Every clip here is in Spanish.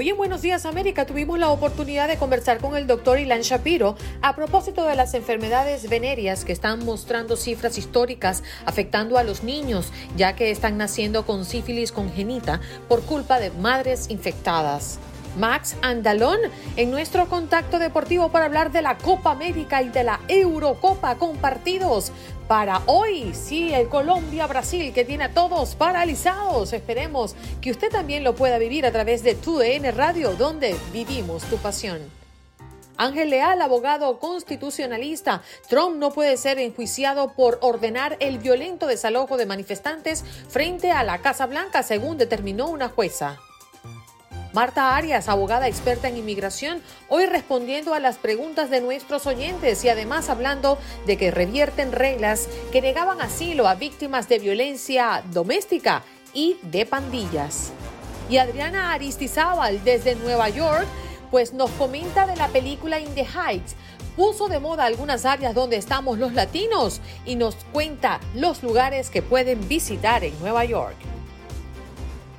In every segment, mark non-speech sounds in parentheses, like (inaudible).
Hoy en Buenos Días América tuvimos la oportunidad de conversar con el doctor Ilan Shapiro a propósito de las enfermedades venéreas que están mostrando cifras históricas afectando a los niños, ya que están naciendo con sífilis congénita por culpa de madres infectadas. Max Andalón en nuestro contacto deportivo para hablar de la Copa América y de la Eurocopa compartidos para hoy. Sí, el Colombia-Brasil que tiene a todos paralizados. Esperemos que usted también lo pueda vivir a través de tu DN Radio, donde vivimos tu pasión. Ángel Leal, abogado constitucionalista. Trump no puede ser enjuiciado por ordenar el violento desalojo de manifestantes frente a la Casa Blanca, según determinó una jueza. Marta Arias, abogada experta en inmigración, hoy respondiendo a las preguntas de nuestros oyentes y además hablando de que revierten reglas que negaban asilo a víctimas de violencia doméstica y de pandillas. Y Adriana Aristizábal desde Nueva York, pues nos comenta de la película In the Heights, puso de moda algunas áreas donde estamos los latinos y nos cuenta los lugares que pueden visitar en Nueva York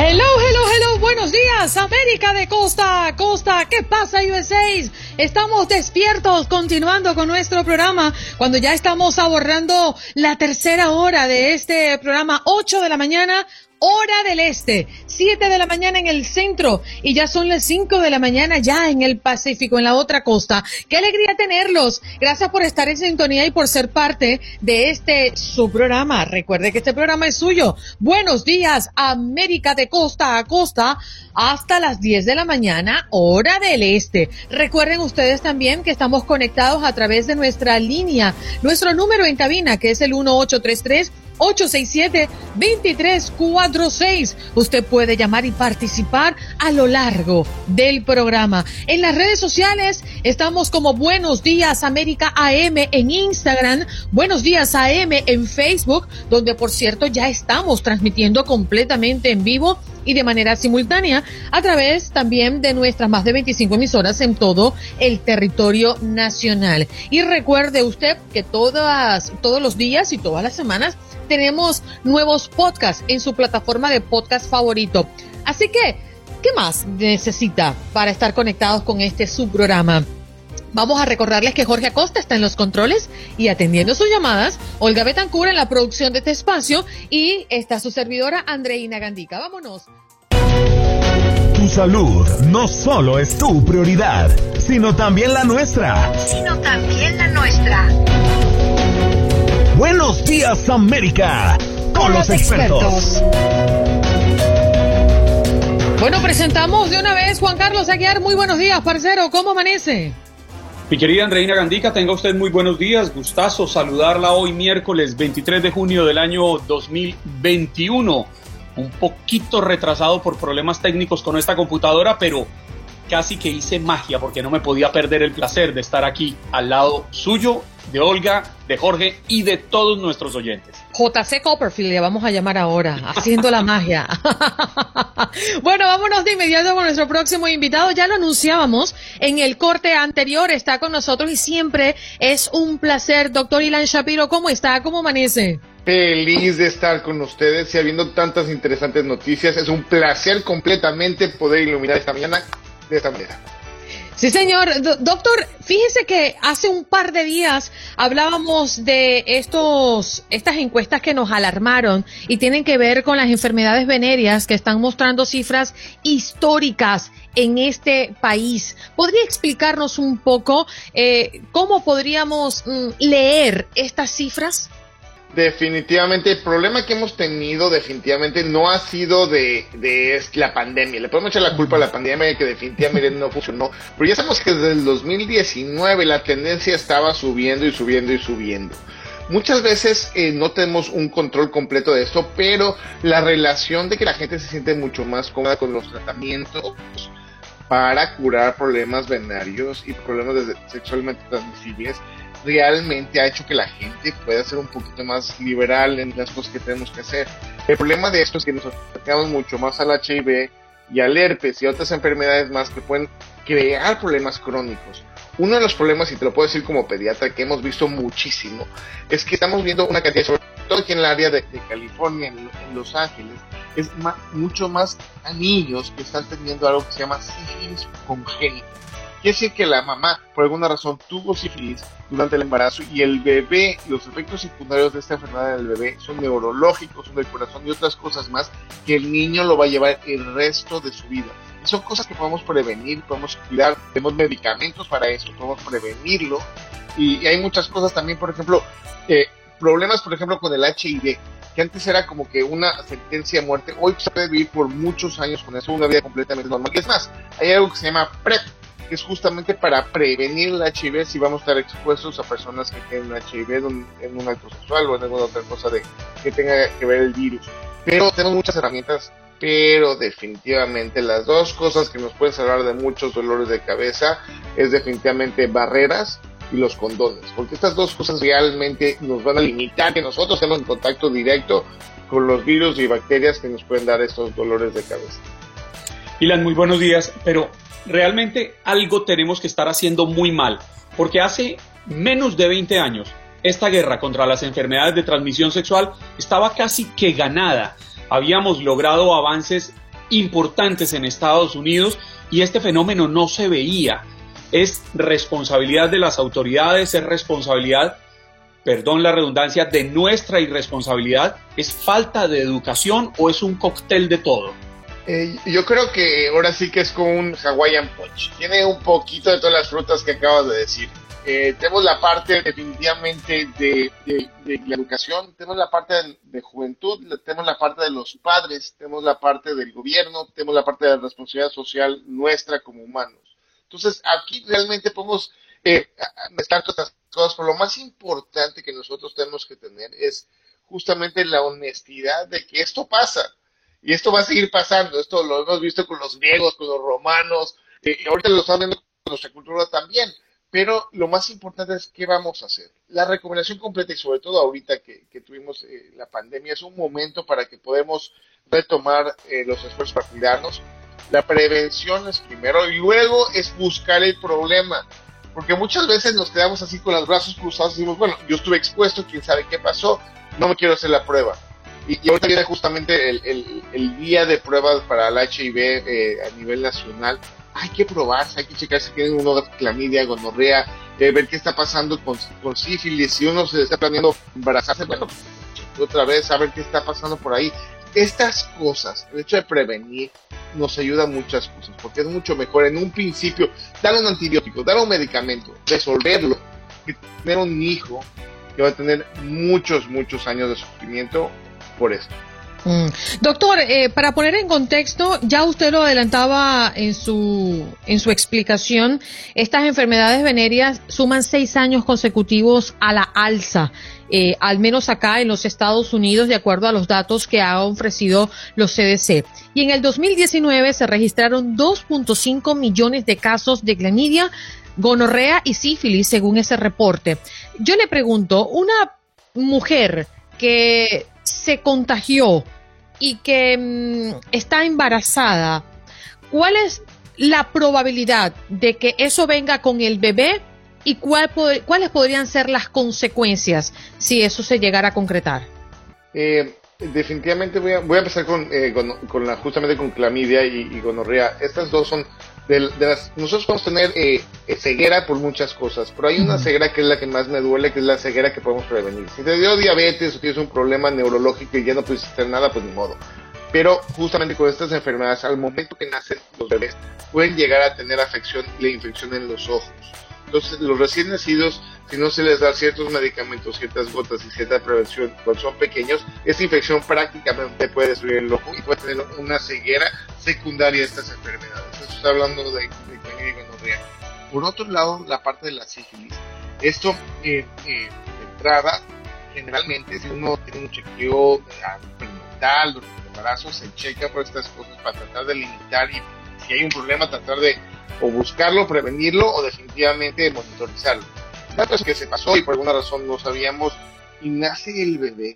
Hello, hello, hello, buenos días, América de costa costa. ¿Qué pasa, USA? Estamos despiertos, continuando con nuestro programa, cuando ya estamos abordando la tercera hora de este programa, 8 de la mañana, hora del este, 7 de la mañana en el centro y ya son las 5 de la mañana ya en el Pacífico, en la otra costa. Qué alegría tenerlos. Gracias por estar en sintonía y por ser parte de este su programa. Recuerde que este programa es suyo. Buenos días, América de costa a costa hasta las 10 de la mañana, hora del este. Recuerden ustedes también que estamos conectados a través de nuestra línea, nuestro número en cabina que es el 1833 867-2346. Usted puede llamar y participar a lo largo del programa. En las redes sociales estamos como Buenos Días América AM en Instagram, Buenos Días AM en Facebook, donde por cierto ya estamos transmitiendo completamente en vivo y de manera simultánea a través también de nuestras más de 25 emisoras en todo el territorio nacional. Y recuerde usted que todas, todos los días y todas las semanas tenemos nuevos podcasts en su plataforma de podcast favorito. Así que, ¿qué más necesita para estar conectados con este subprograma? Vamos a recordarles que Jorge Acosta está en los controles y atendiendo sus llamadas, Olga Betancur en la producción de este espacio y está su servidora Andreina Gandica. Vámonos. Tu salud no solo es tu prioridad, sino también la nuestra. Sino también la nuestra. Buenos días América, con, los, expertos. Bueno, presentamos de una vez Juan Carlos Aguiar. Muy buenos días, parcero. ¿Cómo amanece? Mi querida Andreina Gandica, tenga usted muy buenos días. Gustazo saludarla hoy miércoles 23 de junio del año 2021. Un poquito retrasado por problemas técnicos con esta computadora, pero casi que hice magia porque no me podía perder el placer de estar aquí al lado suyo, de Olga, de Jorge y de todos nuestros oyentes. JC Copperfield le vamos a llamar ahora, haciendo la magia. (laughs) bueno, vámonos de inmediato con nuestro próximo invitado. Ya lo anunciábamos en el corte anterior, está con nosotros y siempre es un placer. Doctor Ilan Shapiro, ¿cómo está? ¿Cómo amanece? Feliz de estar con ustedes y habiendo tantas interesantes noticias. Es un placer completamente poder iluminar esta mañana Sí, señor. doctor, fíjese que hace un par de días hablábamos de estos, estas encuestas que nos alarmaron y tienen que ver con las enfermedades venéreas que están mostrando cifras históricas en este país. ¿Podría explicarnos un poco eh, cómo podríamos mm, leer estas cifras? Definitivamente, el problema que hemos tenido definitivamente no ha sido de, de la pandemia. Le podemos echar la culpa a la pandemia que definitivamente no funcionó. Pero ya sabemos que desde el 2019 la tendencia estaba subiendo y subiendo y subiendo. Muchas veces eh, no tenemos un control completo de esto, pero la relación de que la gente se siente mucho más cómoda con los tratamientos para curar problemas venarios y problemas sexualmente transmisibles realmente ha hecho que la gente pueda ser un poquito más liberal en las cosas que tenemos que hacer. El problema de esto es que nos acercamos mucho más al HIV y al herpes y otras enfermedades más que pueden crear problemas crónicos. Uno de los problemas, y te lo puedo decir como pediatra, que hemos visto muchísimo, es que estamos viendo una cantidad, sobre todo aquí en el área de, California, en, Los Ángeles, es mucho más a niños que están teniendo algo que se llama sífilis congénita Quiere decir que la mamá, por alguna razón, tuvo sífilis durante el embarazo y el bebé, los efectos secundarios de esta enfermedad del bebé son neurológicos, son del corazón y otras cosas más que el niño lo va a llevar el resto de su vida. Y son cosas que podemos prevenir, podemos cuidar, tenemos medicamentos para eso, podemos prevenirlo. Y, hay muchas cosas también, por ejemplo, eh, problemas, por ejemplo, con el HIV que antes era como que una sentencia de muerte, hoy se puede vivir por muchos años con eso, una vida completamente normal. Y es más, hay algo que se llama PrEP, que es justamente para prevenir el HIV si vamos a estar expuestos a personas que tienen HIV en un acto sexual o en alguna otra cosa de, que tenga que ver el virus. Pero tenemos muchas herramientas, pero definitivamente las dos cosas que nos pueden salvar de muchos dolores de cabeza es definitivamente barreras y los condones, porque estas dos cosas realmente nos van a limitar que nosotros estemos en contacto directo con los virus y bacterias que nos pueden dar estos dolores de cabeza. Ilan, muy buenos días, pero realmente algo tenemos que estar haciendo muy mal, porque hace menos de 20 años esta guerra contra las enfermedades de transmisión sexual estaba casi que ganada. Habíamos logrado avances importantes en Estados Unidos y este fenómeno no se veía. Es responsabilidad de las autoridades, es responsabilidad, perdón la redundancia, de nuestra irresponsabilidad, es falta de educación o es un cóctel de todo. Eh, yo creo que ahora sí que es como un Hawaiian Punch. Tiene un poquito de todas las frutas que acabas de decir. Eh, tenemos la parte definitivamente de, la educación, tenemos la parte de, juventud, tenemos la parte de los padres, tenemos la parte del gobierno, tenemos la parte de la responsabilidad social nuestra como humanos. Entonces, aquí realmente podemos eh, mezclar todas estas cosas, pero lo más importante que nosotros tenemos que tener es justamente la honestidad de que esto pasa y esto va a seguir pasando, esto lo hemos visto con los griegos, con los romanos, eh, y ahorita lo estamos viendo con nuestra cultura también. Pero lo más importante es qué vamos a hacer. La recomendación completa y sobre todo ahorita que, tuvimos eh, la pandemia es un momento para que podamos retomar eh, los esfuerzos para cuidarnos. La prevención es primero y luego es buscar el problema. Porque muchas veces nos quedamos así con los brazos cruzados y decimos, bueno, yo estuve expuesto, quién sabe qué pasó, no me quiero hacer la prueba y, ahorita viene justamente el, el, día de pruebas para el HIV eh, a nivel nacional. Hay que probarse, hay que checar si tienen uno clamidia, gonorrea, eh, ver qué está pasando con, con sífilis. Si uno se está planeando embarazarse, bueno, otra vez a ver qué está pasando por ahí. Estas cosas, el hecho de prevenir, nos ayuda a muchas cosas, porque es mucho mejor en un principio dar un antibiótico, dar un medicamento, resolverlo, que tener un hijo que va a tener muchos, muchos años de sufrimiento por esto. Mm. Doctor, eh, para poner en contexto, ya usted lo adelantaba en su, en su explicación, estas enfermedades venéreas suman seis años consecutivos a la alza, eh, al menos acá en los Estados Unidos, de acuerdo a los datos que ha ofrecido los CDC. Y en el 2019 se registraron 2.5 millones de casos de clamidia, gonorrea y sífilis, según ese reporte. Yo le pregunto, una mujer que se contagió y que mm, está embarazada, ¿cuál es la probabilidad de que eso venga con el bebé y cuál, cuáles podrían ser las consecuencias si eso se llegara a concretar? Eh, definitivamente voy a, empezar con, eh, con, la, justamente con clamidia y, y gonorrea. Estas dos son de, las, nosotros podemos tener eh, ceguera por muchas cosas, pero hay una ceguera que es la que más me duele, que es la ceguera que podemos prevenir. Si te dio diabetes o tienes un problema neurológico y ya no puedes hacer nada, pues ni modo. Pero justamente con estas enfermedades, al momento que nacen los bebés, pueden llegar a tener afección y la infección en los ojos. Entonces, los recién nacidos, si no se les da ciertos medicamentos, ciertas gotas y cierta prevención cuando son pequeños, esta infección prácticamente puede destruir el ojo y puede tener una ceguera secundaria a estas enfermedades. Eso está hablando de, de gonorrea. Por otro lado, la parte de la sífilis. Esto, eh, eh, de entrada, generalmente, si uno tiene un chequeo experimental durante el embarazo, se checa por estas cosas para tratar de limitar y si hay un problema, tratar de o buscarlo, prevenirlo o definitivamente monitorizarlo. Dato es que se pasó y por alguna razón no sabíamos y nace el bebé.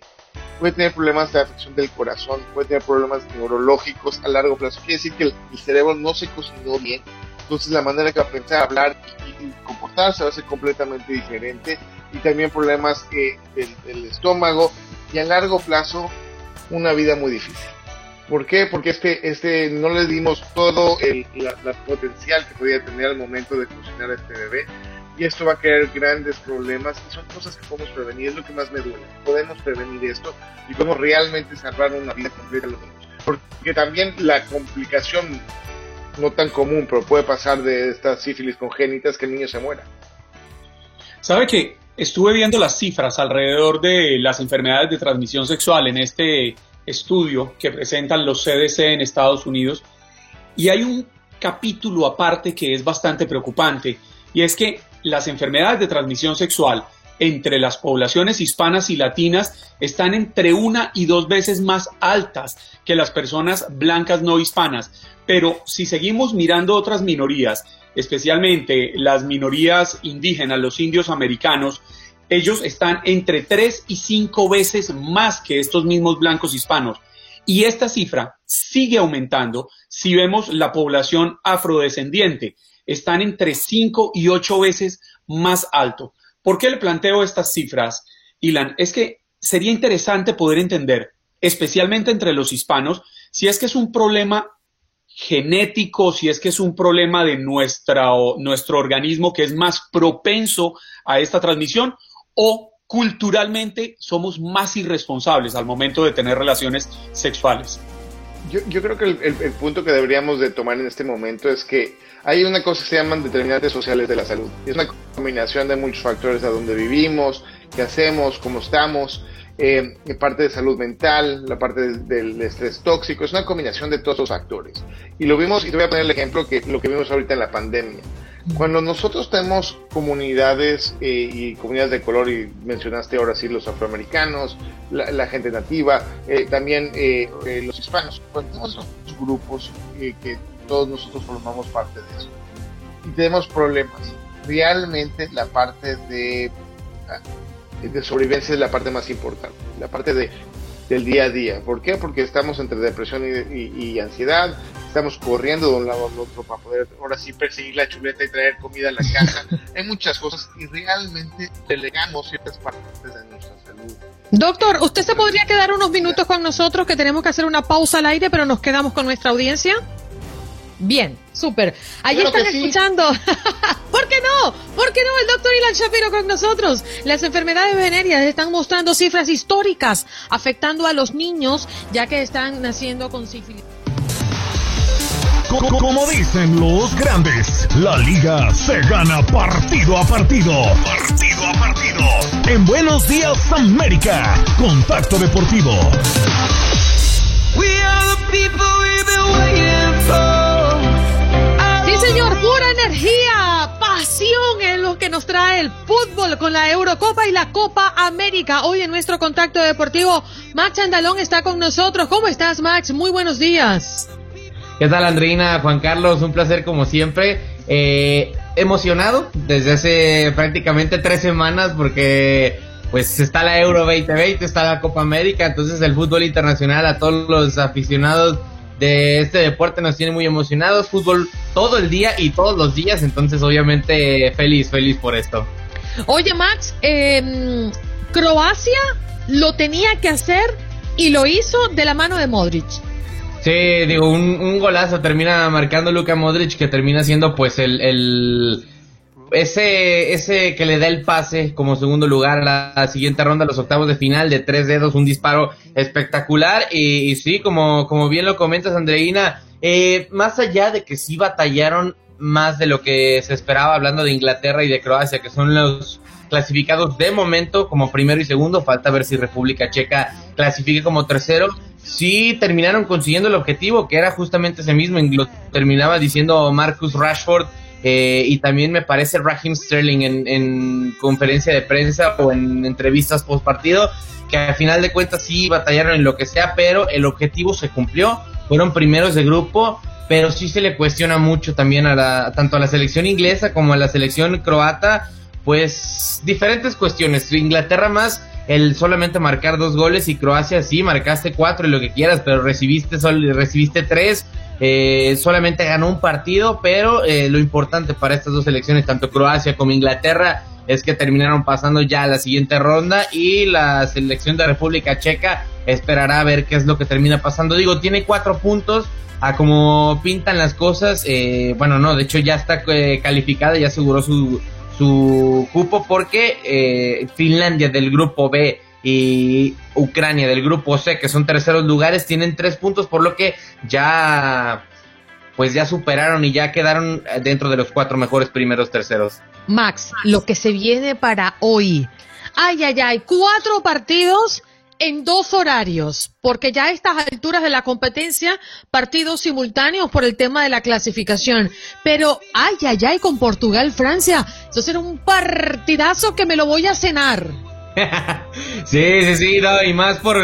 Puede tener problemas de afección del corazón, puede tener problemas neurológicos a largo plazo. Quiere decir que el, cerebro no se cocinó bien. Entonces la manera que va a pensar, hablar y, comportarse va a ser completamente diferente. Y también problemas eh, del estómago y a largo plazo una vida muy difícil. ¿Por qué? Porque este, este no le dimos todo el la, potencial que podía tener al momento de cocinar a este bebé. Y esto va a crear grandes problemas y son cosas que podemos prevenir, es lo que más me duele. Podemos prevenir esto y podemos realmente salvar una vida completa los niños. Porque también la complicación no tan común, pero puede pasar de estas sífilis congénitas que el niño se muera. ¿Sabe que estuve viendo las cifras alrededor de las enfermedades de transmisión sexual en este estudio que presentan los CDC en Estados Unidos y hay un capítulo aparte que es bastante preocupante y es que las enfermedades de transmisión sexual entre las poblaciones hispanas y latinas están entre una y dos veces más altas que las personas blancas no hispanas. Pero si seguimos mirando otras minorías, especialmente las minorías indígenas, los indios americanos, ellos están entre tres y cinco veces más que estos mismos blancos hispanos. Y esta cifra sigue aumentando si vemos la población afrodescendiente. Están entre cinco y ocho veces más alto. ¿Por qué le planteo estas cifras, Ilan? Es que sería interesante poder entender, especialmente entre los hispanos, si es que es un problema genético, si es que es un problema de nuestra, nuestro organismo que es más propenso a esta transmisión o culturalmente somos más irresponsables al momento de tener relaciones sexuales. Yo, creo que el, punto que deberíamos de tomar en este momento es que hay una cosa que se llaman determinantes sociales de la salud. Es una combinación de muchos factores a donde vivimos, qué hacemos, cómo estamos, eh, parte de salud mental, la parte del estrés tóxico, es una combinación de todos los factores. Y lo vimos, y te voy a poner el ejemplo que lo que vimos ahorita en la pandemia. Cuando nosotros tenemos comunidades eh, y comunidades de color, y mencionaste ahora sí los afroamericanos, la, gente nativa, eh, también eh, los hispanos, cuando tenemos esos grupos que todos nosotros formamos parte de eso, y tenemos problemas, realmente la parte de, ah, de sobrevivencia es la parte más importante, la parte de del día a día. ¿Por qué? Porque estamos entre depresión y, ansiedad, estamos corriendo de un lado al otro para poder ahora sí perseguir la chuleta y traer comida a la casa. (laughs) Hay muchas cosas y realmente delegamos ciertas partes de nuestra salud. Doctor, ¿usted se podría quedar unos minutos con nosotros que tenemos que hacer una pausa al aire, pero nos quedamos con nuestra audiencia? Bien, súper. Ahí están escuchando. (laughs) ¿Por qué no? ¿Por qué no el doctor Ilan Shapiro con nosotros? Las enfermedades venéreas están mostrando cifras históricas afectando a los niños ya que están naciendo con sífilis. Como dicen los grandes, la liga se gana partido a partido. Partido a partido. En Buenos Días América, Contacto Deportivo. Energía, pasión es lo que nos trae el fútbol con la Eurocopa y la Copa América. Hoy en nuestro contacto deportivo, Max Andalón está con nosotros. ¿Cómo estás, Max? Muy buenos días. ¿Qué tal, Andreina? Juan Carlos, un placer como siempre. Eh, emocionado desde hace prácticamente tres semanas porque pues está la Euro 2020, está la Copa América, entonces el fútbol internacional a todos los aficionados de este deporte nos tiene muy emocionados. Fútbol todo el día y todos los días, entonces obviamente feliz, feliz por esto. Oye Max, eh, Croacia lo tenía que hacer y lo hizo de la mano de Modric. Sí, digo, un, un golazo termina marcando Luka Modric que termina siendo pues el, el ese, ese que le da el pase como segundo lugar a la siguiente ronda, los octavos de final de tres dedos, un disparo espectacular. Y, sí, como, como bien lo comentas, Andreina, eh, más allá de que sí batallaron más de lo que se esperaba hablando de Inglaterra y de Croacia, que son los clasificados de momento como primero y segundo, falta ver si República Checa clasifique como tercero. Sí terminaron consiguiendo el objetivo, que era justamente ese mismo, lo terminaba diciendo Marcus Rashford eh, y también me parece Raheem Sterling en, conferencia de prensa o en entrevistas post partido, que al final de cuentas sí batallaron en lo que sea, pero el objetivo se cumplió. Fueron primeros de grupo, pero sí se le cuestiona mucho también a la, tanto a la selección inglesa como a la selección croata, pues diferentes cuestiones. Inglaterra más el solamente marcar dos goles y Croacia sí marcaste cuatro y lo que quieras, pero recibiste sol, recibiste tres eh, solamente ganó un partido, pero eh, lo importante para estas dos selecciones, tanto Croacia como Inglaterra, es que terminaron pasando ya a la siguiente ronda y la selección de República Checa esperará a ver qué es lo que termina pasando. Digo, tiene cuatro puntos. A como pintan las cosas, eh, bueno, no, de hecho ya está calificada, ya aseguró su, su cupo porque Finlandia del grupo B y Ucrania del grupo C, que son terceros lugares, tienen tres puntos, por lo que ya pues ya superaron y ya quedaron dentro de los cuatro mejores primeros terceros. Max, lo que se viene para hoy. Ay, ay, ay, cuatro partidos en dos horarios, porque ya a estas alturas de la competencia, partidos simultáneos por el tema de la clasificación. Pero, ay, ay, ay, con Portugal, Francia, eso será un partidazo que me lo voy a cenar. Sí, sí, sí, y más por,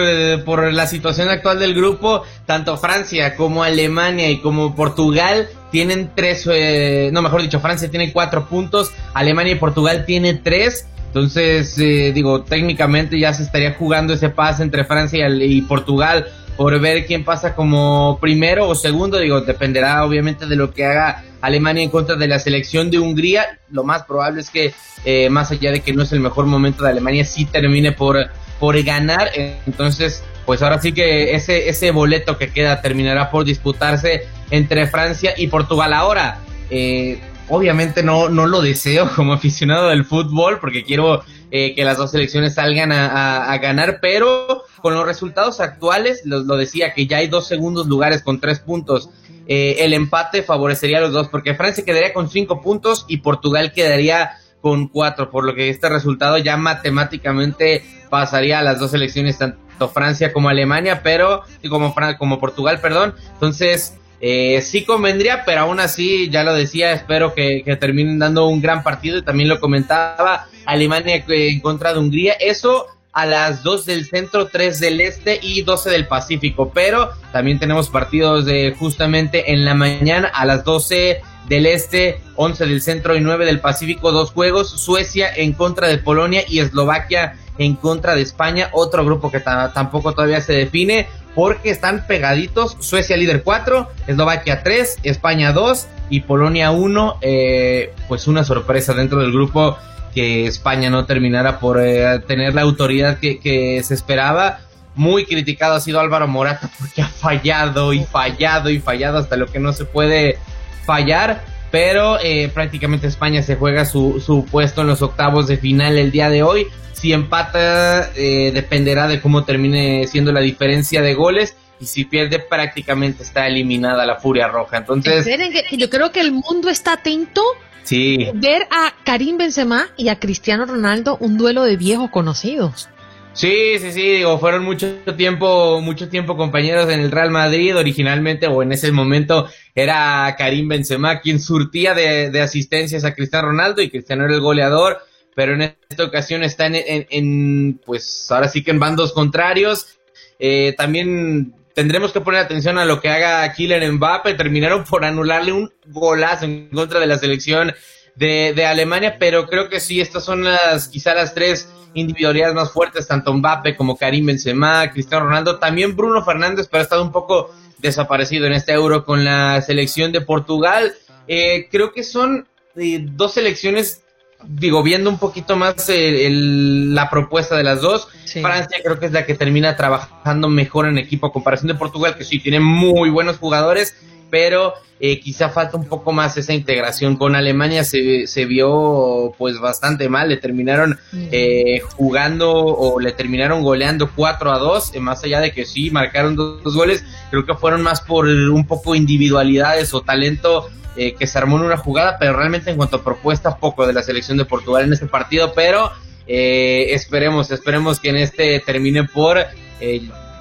por, la situación actual del grupo, tanto Francia como Alemania y como Portugal tienen tres, eh, no, mejor dicho, Francia tiene cuatro puntos, Alemania y Portugal tienen tres, entonces, eh, digo, técnicamente ya se estaría jugando ese pase entre Francia y Portugal por ver quién pasa como primero o segundo. Digo, dependerá obviamente de lo que haga Alemania en contra de la selección de Hungría. Lo más probable es que, eh, más allá de que no es el mejor momento de Alemania, sí termine por, por ganar. Entonces, pues ahora sí que ese, ese boleto que queda terminará por disputarse entre Francia y Portugal. Ahora, eh, obviamente no, no lo deseo como (laughs) aficionado del fútbol porque quiero eh, que las dos selecciones salgan a, ganar, pero con los resultados actuales, lo, decía, que ya hay dos segundos lugares con tres puntos. Eh, el empate favorecería a los dos, porque Francia quedaría con cinco puntos y Portugal quedaría con cuatro, por lo que este resultado ya matemáticamente pasaría a las dos selecciones, tanto Francia como Alemania, pero, como, como Portugal, perdón. Entonces, eh, sí convendría, pero aún así, ya lo decía, espero que, terminen dando un gran partido y también lo comentaba Alemania en contra de Hungría. Eso a las 2 del centro, 3 del este y 12 del Pacífico. Pero también tenemos partidos de justamente en la mañana a las 12 del este, 11 del centro y 9 del Pacífico, dos juegos. Suecia en contra de Polonia y Eslovaquia en contra de España, otro grupo que tampoco todavía se define porque están pegaditos. Suecia líder 4, Eslovaquia 3, España 2 y Polonia 1. Eh, pues una sorpresa dentro del grupo que España no terminara por eh, tener la autoridad que, se esperaba. Muy criticado ha sido Álvaro Morata (laughs) porque ha fallado y fallado y fallado hasta lo que no se puede fallar. Pero eh, prácticamente España se juega su, su puesto en los octavos de final el día de hoy. Si empata, eh, dependerá de cómo termine siendo la diferencia de goles. Y si pierde, prácticamente está eliminada la Furia Roja. Entonces. yo creo que el mundo está atento. Sí. Ver a Karim Benzema y a Cristiano Ronaldo un duelo de viejos conocidos. Sí, sí, sí, digo, fueron mucho tiempo, mucho tiempo compañeros en el Real Madrid, originalmente o en ese momento era Karim Benzema quien surtía de, asistencias a Cristiano Ronaldo y Cristiano era el goleador, pero en esta ocasión están en, pues ahora sí que en bandos contrarios. Eh, también tendremos que poner atención a lo que haga Kylian Mbappe, terminaron por anularle un golazo en contra de la selección de, de Alemania, pero creo que sí, estas son las, quizá las tres individualidades más fuertes, tanto Mbappe como Karim Benzema, Cristiano Ronaldo, también Bruno Fernández, pero ha estado un poco desaparecido en este euro con la selección de Portugal. Eh, creo que son eh, dos selecciones, digo, viendo un poquito más eh, la propuesta de las dos. Francia creo que es la que termina trabajando mejor en equipo a comparación de Portugal, que sí tiene muy buenos jugadores, pero eh, quizá falta un poco más esa integración con Alemania se, se vio pues bastante mal le terminaron eh, jugando o le terminaron goleando 4 a 2 eh, más allá de que sí marcaron dos, goles creo que fueron más por un poco individualidades o talento que se armó en una jugada pero realmente en cuanto a propuesta poco de la selección de Portugal en este partido pero esperemos esperemos que en este termine por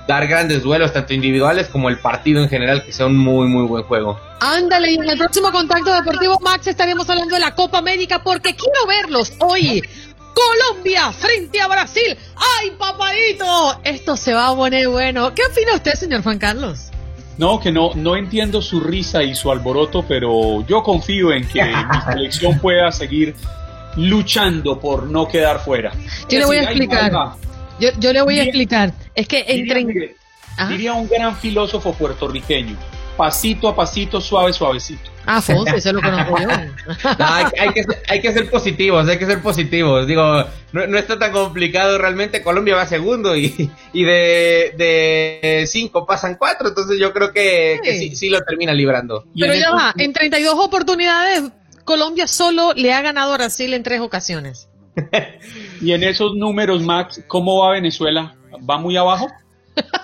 dar grandes duelos, tanto individuales como el partido en general, que sea un muy, muy buen juego. Ándale, y en el próximo contacto deportivo, Max, estaremos hablando de la Copa América porque quiero verlos hoy. Colombia frente a Brasil. ¡Ay, papadito! Esto se va a poner bueno. ¿Qué opina usted, señor Juan Carlos? No, que no, no entiendo su risa y su alboroto, pero yo confío en que mi (laughs) selección pueda seguir luchando por no quedar fuera. Yo le voy a explicar. Yo, yo le voy a explicar. Es que entre... Diría, un gran filósofo puertorriqueño, pasito a pasito, suave, suavecito. Ah, (laughs) Fonse, eso lo conozco yo. hay, que, hay que ser positivos, hay que ser positivos. Digo, no, está tan complicado realmente. Colombia va segundo y, y de, de cinco pasan cuatro, entonces yo creo que, sí. sí, lo termina librando. Pero ya va, en 32 oportunidades, Colombia solo le ha ganado a Brasil en tres ocasiones. (laughs) y en esos números, Max, ¿cómo va Venezuela? ¿Va muy abajo?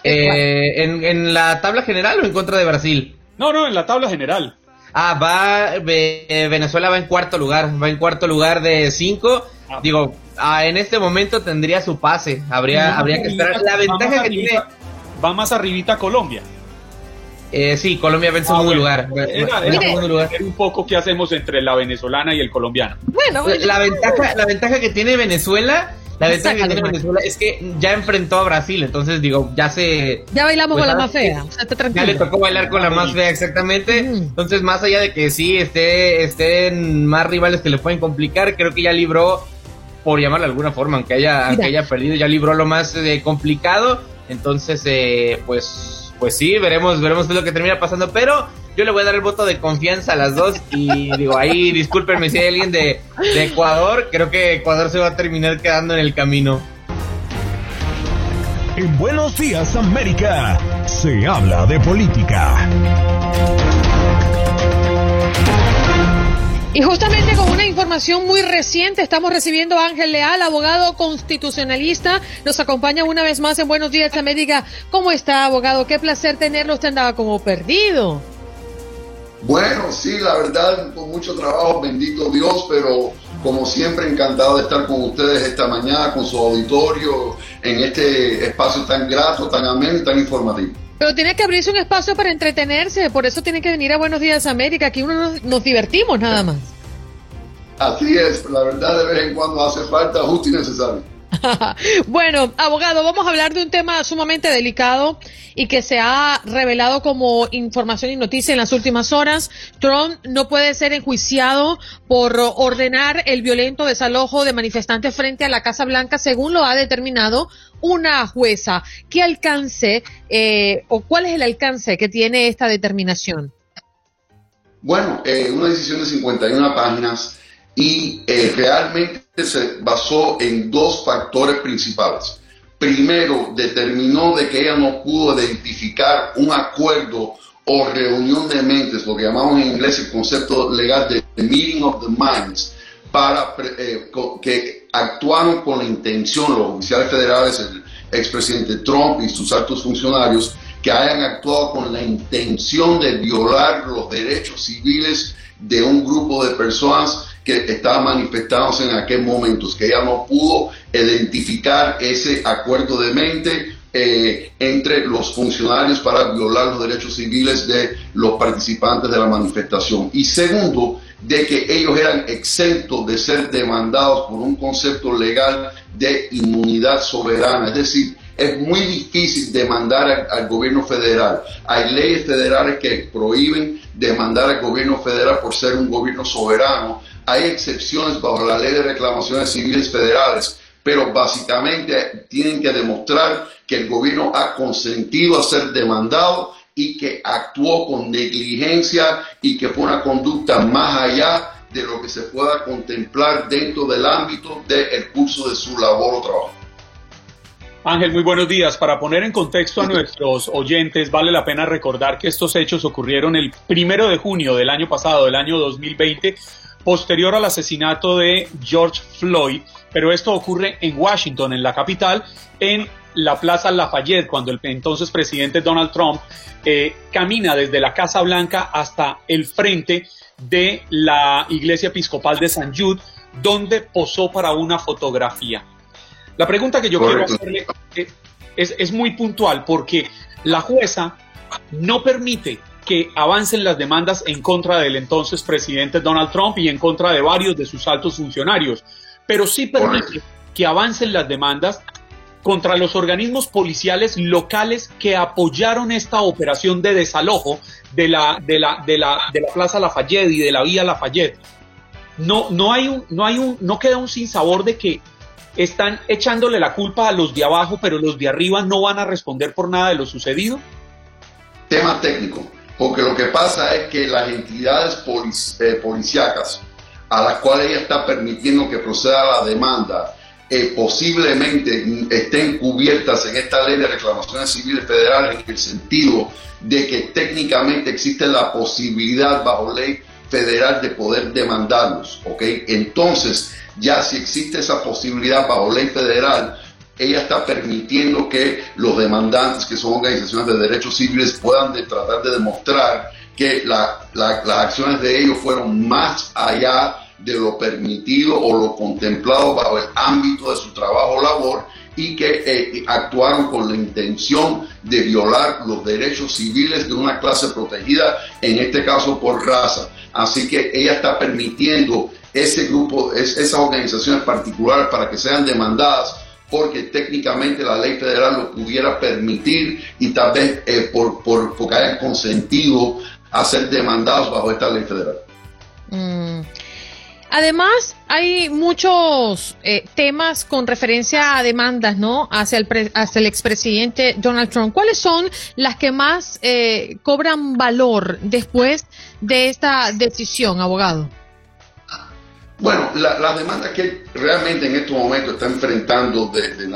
Eh, ¿en, la tabla general o en contra de Brasil? No, no, en la tabla general. Ah, va, Venezuela va en cuarto lugar, va en cuarto lugar de cinco. Ah. Digo, ah, en este momento tendría su pase, habría, habría que esperar. La ventaja que tiene... Va más arribita Colombia. Eh, sí, Colombia va en segundo ah, lugar. Era, un poco qué hacemos entre la venezolana y el colombiano. Bueno, la, ventaja, la ventaja que tiene Venezuela la ventaja que tiene Venezuela es que ya enfrentó a Brasil, entonces digo, ya se... Ya bailamos con la más fea, Ya le tocó bailar con la más fea, exactamente. Entonces, más allá de que sí esté, estén más rivales que le pueden complicar, creo que ya libró, por llamarlo de alguna forma, aunque haya, aunque haya perdido, ya libró lo más eh, complicado. Entonces, eh, pues pues sí, veremos, veremos qué es lo que termina pasando, pero yo le voy a dar el voto de confianza a las dos y digo, ahí discúlpenme si hay alguien de, de Ecuador, creo que Ecuador se va a terminar quedando en el camino. En Buenos Días América se habla de política. Y justamente con una información muy reciente estamos recibiendo a Ángel Leal, abogado constitucionalista. Nos acompaña una vez más en Buenos Días América. ¿Cómo está, abogado? Qué placer tenerlo. Usted andaba como perdido. Bueno, sí, la verdad, con mucho trabajo, bendito Dios, pero como siempre encantado de estar con ustedes esta mañana, con su auditorio, en este espacio tan grato, tan ameno y tan informativo. Pero tiene que abrirse un espacio para entretenerse, por eso tiene que venir a Buenos Días América, aquí uno nos, divertimos nada más. Así es, la verdad de vez en cuando hace falta justo y necesario. (laughs) bueno, abogado, vamos a hablar de un tema sumamente delicado y que se ha revelado como información y noticia en las últimas horas. Trump no puede ser enjuiciado por ordenar el violento desalojo de manifestantes frente a la Casa Blanca, según lo ha determinado una jueza. ¿Qué alcance eh, o cuál es el alcance que tiene esta determinación? Bueno, eh, una decisión de 51 páginas y eh, realmente se basó en dos factores principales. Primero, determinó de que ella no pudo identificar un acuerdo o reunión de mentes, lo que llamamos en inglés el concepto legal de meeting of the minds, para eh, que actuaron con la intención, los oficiales federales, el expresidente Trump y sus altos funcionarios, que hayan actuado con la intención de violar los derechos civiles de un grupo de personas que estaban manifestándose en aquel momento, que ella no pudo identificar ese acuerdo de mente eh, entre los funcionarios para violar los derechos civiles de los participantes de la manifestación. Y segundo, de que ellos eran exentos de ser demandados por un concepto legal de inmunidad soberana. Es decir, es muy difícil demandar al, gobierno federal. Hay leyes federales que prohíben demandar al gobierno federal por ser un gobierno soberano. Hay excepciones bajo la ley de reclamaciones civiles federales, pero básicamente tienen que demostrar que el gobierno ha consentido a ser demandado y que actuó con negligencia y que fue una conducta más allá de lo que se pueda contemplar dentro del ámbito del curso de su labor o trabajo. Ángel, muy buenos días. Para poner en contexto a nuestros oyentes, vale la pena recordar que estos hechos ocurrieron el primero de junio del año pasado, del año 2020, posterior al asesinato de George Floyd, pero esto ocurre en Washington, en la capital, en la Plaza Lafayette, cuando el entonces presidente Donald Trump eh, camina desde la Casa Blanca hasta el frente de la Iglesia Episcopal de San Jude, donde posó para una fotografía. La pregunta que yo quiero hacerle es, es muy puntual porque la jueza no permite que avancen las demandas en contra del entonces presidente Donald Trump y en contra de varios de sus altos funcionarios, pero sí permite que avancen las demandas contra los organismos policiales locales que apoyaron esta operación de desalojo de la, de la, de la, de la Plaza Lafayette y de la Vía Lafayette. No, no, hay un, no, hay un, no queda un sinsabor de que están echándole la culpa a los de abajo, pero los de arriba no van a responder por nada de lo sucedido. Tema técnico, porque lo que pasa es que las entidades eh, policíacas a las cuales ella está permitiendo que proceda la demanda, eh, posiblemente estén cubiertas en esta ley de reclamaciones civiles federales en el sentido de que técnicamente existe la posibilidad bajo ley federal de poder demandarlos, ¿ok? Entonces, ya si existe esa posibilidad bajo ley federal, ella está permitiendo que los demandantes, que son organizaciones de derechos civiles, puedan tratar de demostrar que las acciones de ellos fueron más allá de lo permitido o lo contemplado bajo el ámbito de su trabajo labor y que eh, actuaron con la intención de violar los derechos civiles de una clase protegida, en este caso por raza. Así que ella está permitiendo ese grupo, esas organizaciones particulares para que sean demandadas porque técnicamente la ley federal lo pudiera permitir y tal vez eh, por, por, porque hayan consentido a ser demandados bajo esta ley federal. Mm. Además, hay muchos eh, temas con referencia a demandas, ¿no? Hacia el, hacia el expresidente Donald Trump. ¿Cuáles son las que más eh, cobran valor después de esta decisión, abogado? Bueno, las demandas que realmente en estos momentos está enfrentando de,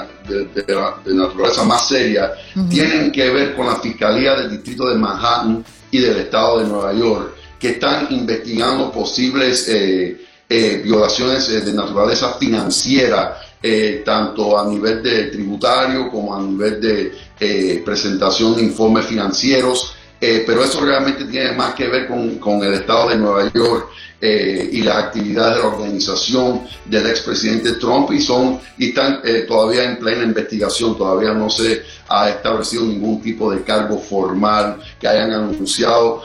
naturaleza más seria tienen que ver con la Fiscalía del Distrito de Manhattan y del Estado de Nueva York, que están investigando posibles eh, eh, violaciones eh, de naturaleza financiera, eh, tanto a nivel de tributario como a nivel de presentación de informes financieros. pero eso realmente tiene más que ver con, el Estado de Nueva York y las actividades de la organización del expresidente Trump y son y están todavía en plena investigación, todavía no se ha establecido ningún tipo de cargo formal que hayan anunciado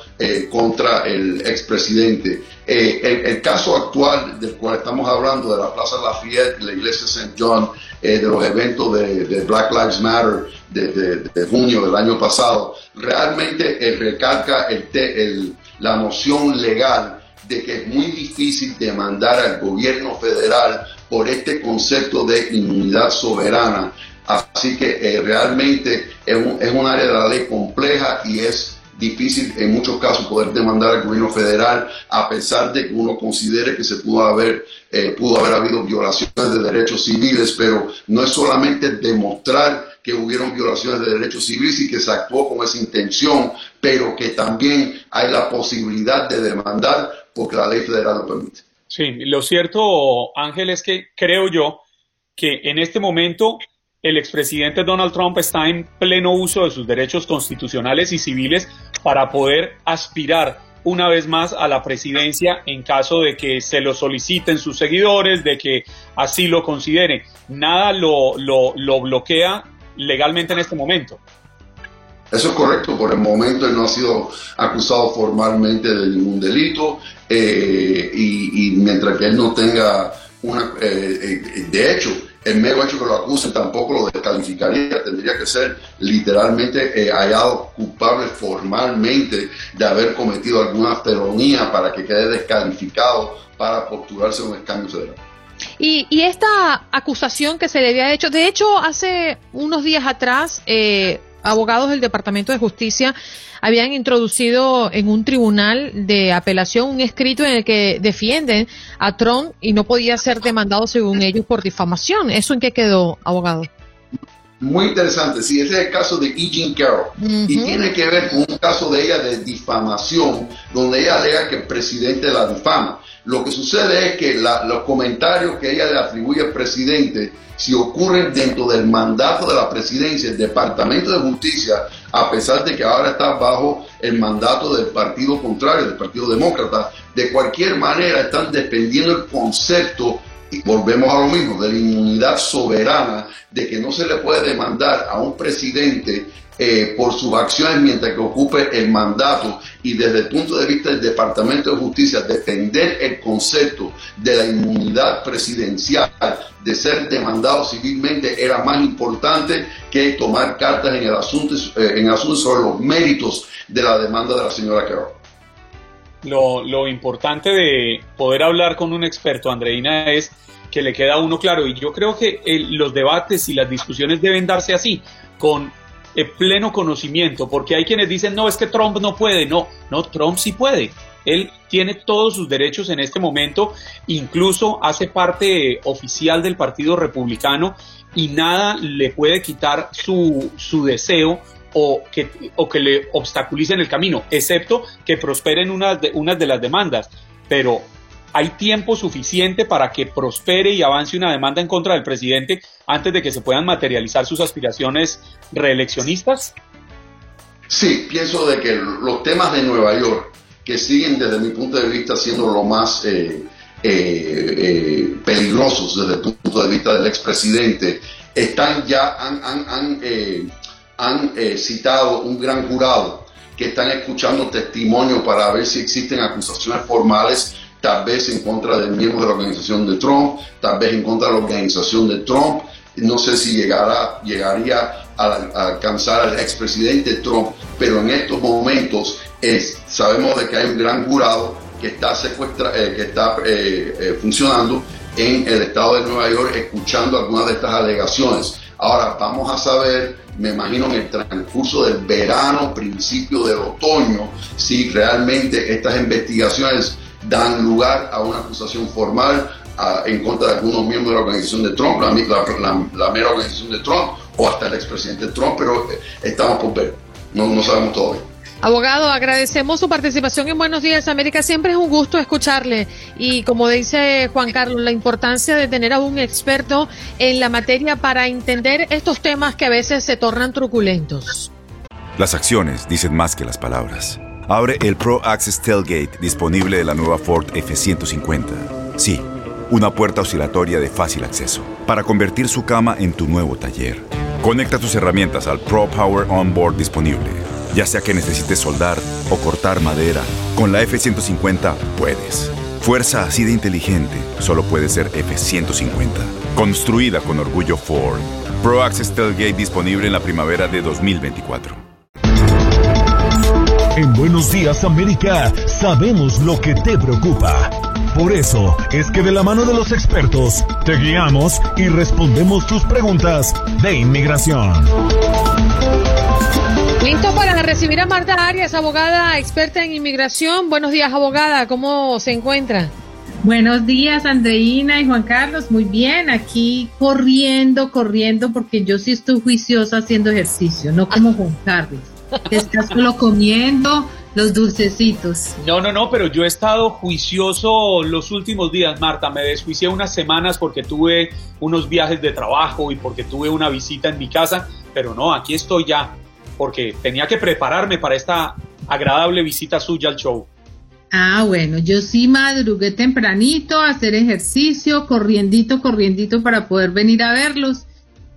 contra el expresidente. El, el, caso actual del cual estamos hablando de la Plaza Lafayette, la iglesia St. John, de los eventos de, Black Lives Matter de, de, junio del año pasado, realmente recalca el, el, la noción legal de que es muy difícil demandar al gobierno federal por este concepto de inmunidad soberana. Así que eh, realmente es un, es un área de la ley compleja y es difícil en muchos casos poder demandar al gobierno federal a pesar de que uno considere que se pudo haber eh, pudo haber habido violaciones de derechos civiles pero no es solamente demostrar que hubieron violaciones de derechos civiles y que se actuó con esa intención pero que también hay la posibilidad de demandar porque la ley federal lo permite. Sí, lo cierto, Ángel, es que creo yo que en este momento el expresidente Donald Trump está en pleno uso de sus derechos constitucionales y civiles para poder aspirar una vez más a la presidencia en caso de que se lo soliciten sus seguidores, de que así lo consideren. Nada lo, lo, bloquea legalmente en este momento. Eso es correcto, por el momento él no ha sido acusado formalmente de ningún delito eh, y, mientras que él no tenga una... Eh, eh, de hecho, el mero hecho que lo acusen tampoco lo descalificaría, tendría que ser literalmente hallado culpable formalmente de haber cometido alguna felonía para que quede descalificado para postularse a un escaño federal. Y, y, esta acusación que se le había hecho, de hecho, hace unos días atrás, eh, abogados del Departamento de Justicia habían introducido en un tribunal de apelación un escrito en el que defienden a Trump y no podía ser demandado según ellos por difamación. ¿Eso en qué quedó, abogado? Muy interesante, sí, ese es el caso de E. Jean Carroll y tiene que ver con un caso de ella de difamación, donde ella alega que el presidente la difama. Lo que sucede es que los comentarios que ella le atribuye al presidente si ocurren dentro del mandato de la presidencia, el Departamento de Justicia, a pesar de que ahora está bajo el mandato del partido contrario, del Partido Demócrata, de cualquier manera están defendiendo el concepto, volvemos a lo mismo, de la inmunidad soberana, de que no se le puede demandar a un presidente eh, por sus acciones mientras que ocupe el mandato y desde el punto de vista del Departamento de Justicia defender el concepto de la inmunidad presidencial de ser demandado civilmente era más importante que tomar cartas en el asunto, eh, en asunto sobre los méritos de la demanda de la señora Carroll. Lo, lo importante de poder hablar con un experto, Andreina, es que le queda uno claro. Y yo creo que los debates y las discusiones deben darse así, con pleno conocimiento, porque hay quienes dicen, no, es que Trump no puede, no, no, Trump sí puede. Él tiene todos sus derechos en este momento, incluso hace parte oficial del Partido Republicano y nada le puede quitar su, su deseo o que, o que le obstaculicen el camino, excepto que prosperen unas de, unas de las demandas. Pero ¿Hay tiempo suficiente para que prospere y avance una demanda en contra del presidente antes de que se puedan materializar sus aspiraciones reeleccionistas? Sí, pienso de que los temas de Nueva York, que siguen desde mi punto de vista siendo lo más eh, eh, eh, peligrosos desde el punto de vista del expresidente, están ya, han, han, han citado un gran jurado que están escuchando testimonio para ver si existen acusaciones formales tal vez en contra del miembro de la organización de Trump, tal vez en contra de la organización de Trump. No sé si llegará, llegaría a, alcanzar al expresidente Trump, pero en estos momentos sabemos de que hay un gran jurado que está, secuestra, eh, que está eh, eh, funcionando en el estado de Nueva York escuchando algunas de estas alegaciones. Ahora vamos a saber, me imagino en el transcurso del verano, principio del otoño, si realmente estas investigaciones dan lugar a una acusación formal en contra de algunos miembros de la organización de Trump, la, mera organización de Trump o hasta el expresidente Trump, pero eh, estamos por ver, no, no sabemos todavía. Abogado, agradecemos su participación en Buenos Días América. Siempre es un gusto escucharle. Y como dice Juan Carlos, la importancia de tener a un experto en la materia para entender estos temas que a veces se tornan truculentos. Las acciones dicen más que las palabras. Abre el Pro Access Tailgate disponible de la nueva Ford F-150. Sí, una puerta oscilatoria de fácil acceso para convertir su cama en tu nuevo taller. Conecta tus herramientas al Pro Power Onboard disponible. Ya sea que necesites soldar o cortar madera, con la F-150 puedes. Fuerza así de inteligente solo puede ser F-150. Construida con orgullo Ford. Pro Access Tailgate disponible en la primavera de 2024. En Buenos Días América sabemos lo que te preocupa. Por eso es que de la mano de los expertos te guiamos y respondemos tus preguntas de inmigración. Para recibir a Marta Arias, abogada experta en inmigración. Buenos días, abogada. ¿Cómo se encuentra? Buenos días, Andreina y Juan Carlos. Muy bien, aquí corriendo, corriendo, porque yo sí estoy juiciosa haciendo ejercicio, no como Juan Carlos. Estás solo comiendo los dulcecitos. No, no, no, pero yo he estado juicioso los últimos días, Marta. Me desjuicié unas semanas porque tuve unos viajes de trabajo y porque tuve una visita en mi casa, pero no, aquí estoy ya, porque tenía que prepararme para esta agradable visita suya al show. Ah, bueno, yo sí madrugué tempranito a hacer ejercicio, corriendito, corriendito para poder venir a verlos.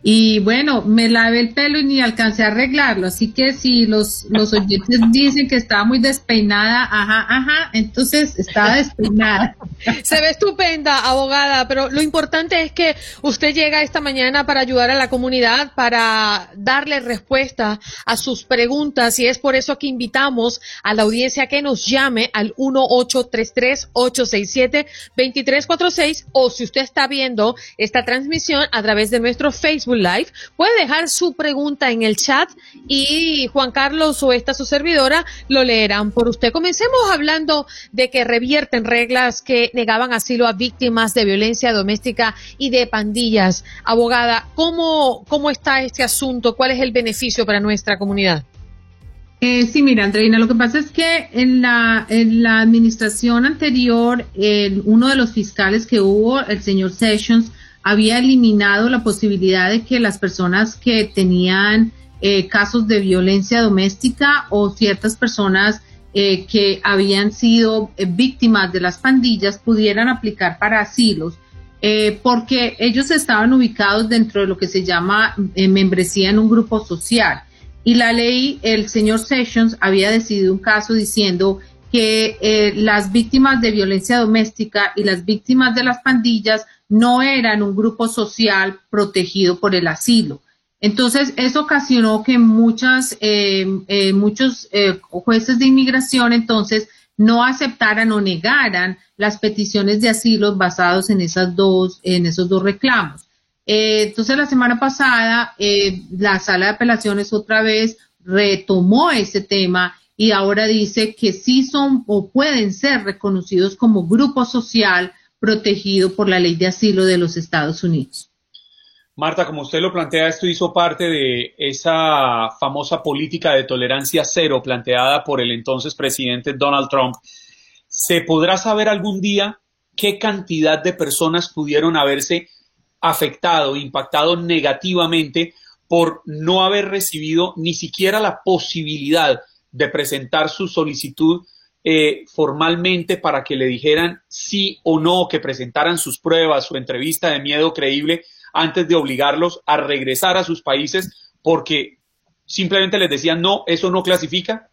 Y bueno, me lavé el pelo y ni alcancé a arreglarlo. Así que si los, los oyentes (laughs) dicen que estaba muy despeinada, ajá, ajá, entonces estaba despeinada. (laughs) Se ve estupenda, abogada, pero lo importante es que usted llega esta mañana para ayudar a la comunidad, para darle respuesta a sus preguntas y es por eso que invitamos a la audiencia que nos llame al 1833-867-2346 o si usted está viendo esta transmisión a través de nuestro Facebook Live. Puede dejar su pregunta en el chat y Juan Carlos o esta su servidora lo leerán por usted. Comencemos hablando de que revierten reglas que negaban asilo a víctimas de violencia doméstica y de pandillas. Abogada, ¿cómo, cómo está este asunto? ¿Cuál es el beneficio para nuestra comunidad? Eh, sí, mira, Andreina, lo que pasa es que en la, en la administración anterior, uno de los fiscales que hubo, el señor Sessions, había eliminado la posibilidad de que las personas que tenían eh, casos de violencia doméstica o ciertas personas eh, que habían sido eh, víctimas de las pandillas pudieran aplicar para asilos, porque ellos estaban ubicados dentro de lo que se llama membresía en un grupo social. Y la ley, el señor Sessions había decidido un caso diciendo que las víctimas de violencia doméstica y las víctimas de las pandillas no eran un grupo social protegido por el asilo. Entonces, eso ocasionó que muchas, eh, eh, muchos eh, jueces de inmigración entonces no aceptaran o negaran las peticiones de asilo basados en esas dos, en esos dos reclamos. entonces, la semana pasada, la sala de apelaciones otra vez retomó ese tema y ahora dice que sí son o pueden ser reconocidos como grupo social protegido por la ley de asilo de los Estados Unidos. Marta, como usted lo plantea, esto hizo parte de esa famosa política de tolerancia cero planteada por el entonces presidente Donald Trump. ¿Se podrá saber algún día qué cantidad de personas pudieron haberse afectado, impactado negativamente por no haber recibido ni siquiera la posibilidad de presentar su solicitud eh, formalmente para que le dijeran sí o no, que presentaran sus pruebas, su entrevista de miedo creíble antes de obligarlos a regresar a sus países porque simplemente les decían no, eso no clasifica?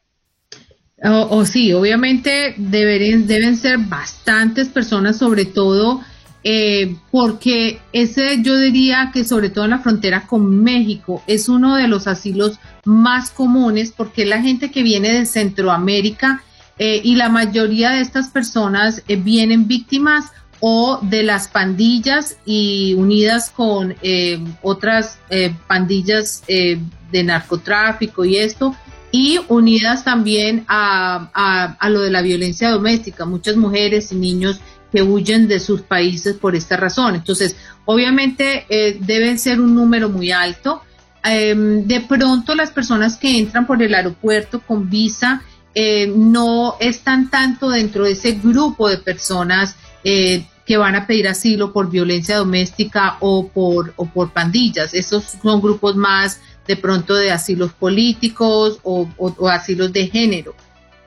O, sí, obviamente deberían, deben ser bastantes personas, sobre todo eh, porque ese yo diría que sobre todo en la frontera con México es uno de los asilos más comunes porque la gente que viene de Centroamérica eh, y la mayoría de estas personas eh, vienen víctimas o de las pandillas y unidas con eh, otras pandillas de narcotráfico y esto, y unidas también a, a, lo de la violencia doméstica, muchas mujeres y niños que huyen de sus países por esta razón. Entonces, obviamente deben ser un número muy alto. Em, de pronto las personas que entran por el aeropuerto con visa, eh, no están tanto dentro de ese grupo de personas eh, que van a pedir asilo por violencia doméstica o por, o por pandillas. Esos son grupos más de pronto de asilos políticos o, asilos de género.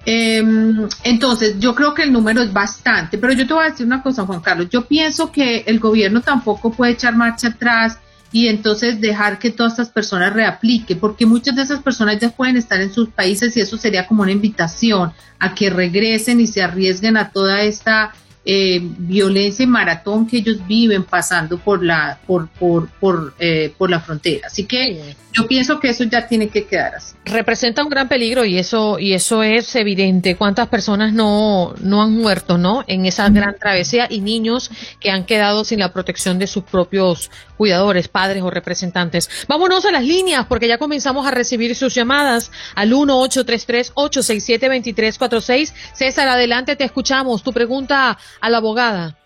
Em, entonces, yo creo que el número es bastante, pero yo te voy a decir una cosa, Juan Carlos. Yo pienso que el gobierno tampoco puede echar marcha atrás y entonces dejar que todas estas personas reapliquen, porque muchas de esas personas ya pueden estar en sus países y eso sería como una invitación a que regresen y se arriesguen a toda esta eh, violencia y maratón que ellos viven pasando por la por por por, eh, por la frontera. Así que yo pienso que eso ya tiene que quedar así. Representa un gran peligro y eso y eso es evidente. Cuántas personas no no han muerto no en esa gran travesía y niños que han quedado sin la protección de sus propios cuidadores padres o representantes vámonos a las líneas porque ya comenzamos a recibir sus llamadas al 1 833 867 2346 César adelante te escuchamos tu pregunta a la abogada.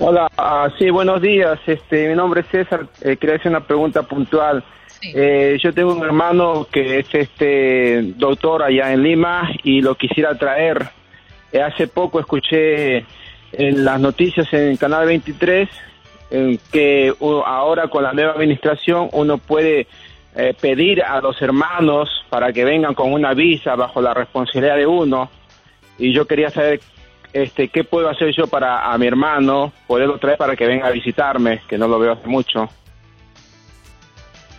Hola, ah, sí, buenos días. Este, mi nombre es César. Eh, quería hacer una pregunta puntual. Eh, yo tengo un hermano que es este doctor allá en Lima y lo quisiera traer. Eh, hace poco escuché en las noticias en canal 23 que ahora con la nueva administración uno puede pedir a los hermanos para que vengan con una visa bajo la responsabilidad de uno y yo quería saber este, qué puedo hacer yo para a mi hermano, poderlo traer para que venga a visitarme, que no lo veo hace mucho.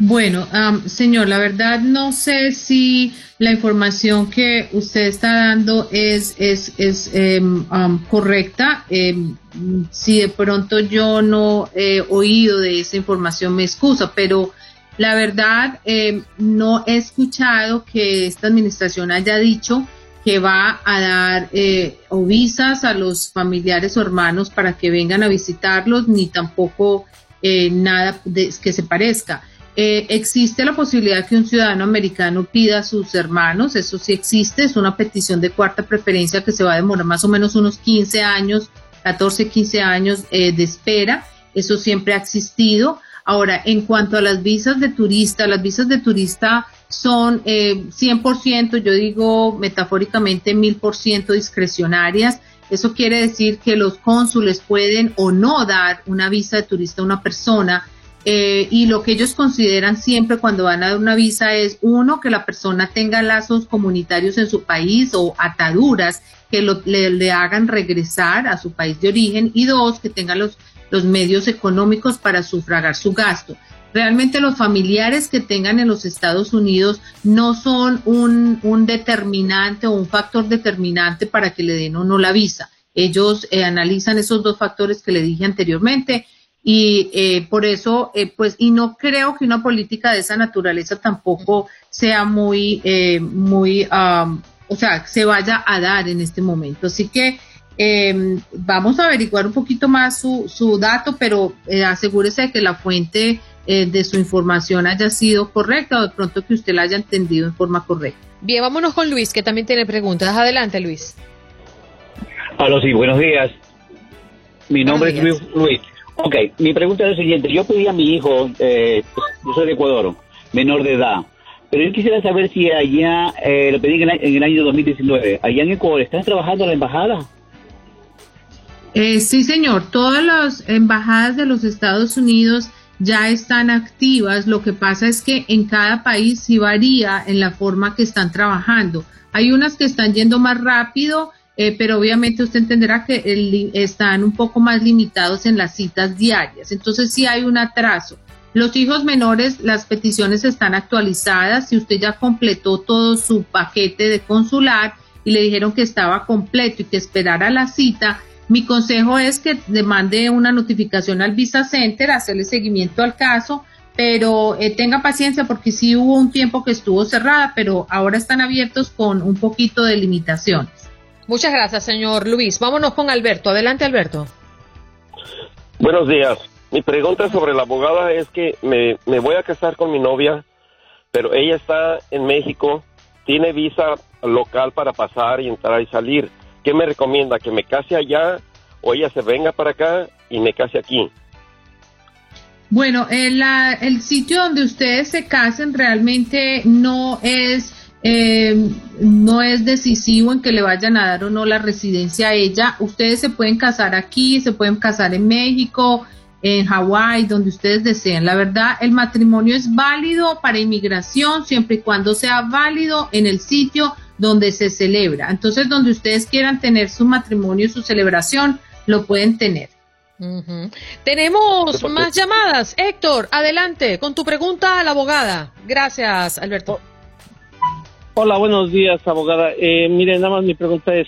Bueno, señor, la verdad no sé si la información que usted está dando es, es, es em, correcta. Em, si de pronto yo no he oído de esa información, me excusa, pero la verdad em, no he escuchado que esta administración haya dicho que va a dar eh, o visas a los familiares o hermanos para que vengan a visitarlos, ni tampoco eh, nada que se parezca. Eh, existe la posibilidad que un ciudadano americano pida a sus hermanos, eso sí existe, es una petición de cuarta preferencia que se va a demorar más o menos unos 15 años, 14, 15 años de espera, eso siempre ha existido. Ahora, en cuanto a las visas de turista, las visas de turista son eh, 100%, yo digo metafóricamente 1000% discrecionarias. Eso quiere decir que los cónsules pueden o no dar una visa de turista a una persona eh, y lo que ellos consideran siempre cuando van a dar una visa es, uno, que la persona tenga lazos comunitarios en su país o ataduras que le, hagan regresar a su país de origen y dos, que tenga los, los medios económicos para sufragar su gasto. Realmente los familiares que tengan en los Estados Unidos no son un, un determinante o un factor determinante para que le den o no la visa. Ellos eh, analizan esos dos factores que le dije anteriormente y eh, por eso, eh, pues, y no creo que una política de esa naturaleza tampoco sea muy, muy, o sea, se vaya a dar en este momento. Así que em, vamos a averiguar un poquito más su, su dato, pero asegúrese de que la fuente eh, de su información haya sido correcta o de pronto que usted la haya entendido en forma correcta. Bien, vámonos con Luis, que también tiene preguntas. Adelante, Luis. Hola, sí, buenos días. Mi nombre es Luis, Luis. Ok, mi pregunta es la siguiente. Yo pedí a mi hijo, eh, yo soy de Ecuador, menor de edad, pero yo quisiera saber si allá, eh, lo pedí en el, año 2019, allá en Ecuador, ¿están trabajando la embajada? Eh, sí, señor. Todas las embajadas de los Estados Unidos ya están activas. Lo que pasa es que en cada país sí varía en la forma que están trabajando. Hay unas que están yendo más rápido, eh, pero obviamente usted entenderá que están un poco más limitados en las citas diarias. Entonces sí hay un atraso. Los hijos menores, las peticiones están actualizadas. Si usted ya completó todo su paquete de consular y le dijeron que estaba completo y que esperara la cita, mi consejo es que le mande una notificación al Visa Center, hacerle seguimiento al caso, pero eh, tenga paciencia porque sí hubo un tiempo que estuvo cerrada, pero ahora están abiertos con un poquito de limitaciones. Muchas gracias, señor Luis. Vámonos con Alberto. Adelante, Alberto. Buenos días. Mi pregunta sobre la abogada es que me, me voy a casar con mi novia, pero ella está en México, tiene visa local para pasar y entrar y salir ¿Qué me recomienda? ¿Que me case allá o ella se venga para acá y me case aquí? Bueno, el, el sitio donde ustedes se casen realmente no es eh, no es decisivo en que le vayan a dar o no la residencia a ella. Ustedes se pueden casar aquí, se pueden casar en México, en Hawái, donde ustedes deseen. La verdad, el matrimonio es válido para inmigración siempre y cuando sea válido en el sitio donde se celebra. Entonces, donde ustedes quieran tener su matrimonio, su celebración, lo pueden tener. Tenemos más llamadas. Héctor, adelante con tu pregunta a la abogada. Gracias, Alberto. Hola, buenos días, abogada. Eh, mire, nada más mi pregunta es,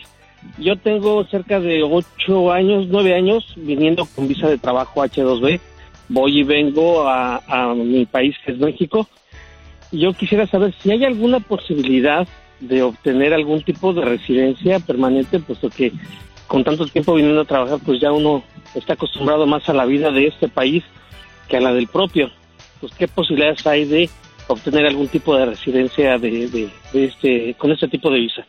yo tengo cerca de ocho años, nueve años viniendo con visa de trabajo H2B. Voy y vengo a, mi país, que es México. Yo quisiera saber si hay alguna posibilidad de obtener algún tipo de residencia permanente, puesto que con tanto tiempo viniendo a trabajar, pues ya uno está acostumbrado más a la vida de este país que a la del propio. Pues, ¿qué posibilidades hay de obtener algún tipo de residencia de, de, este, con este tipo de visa?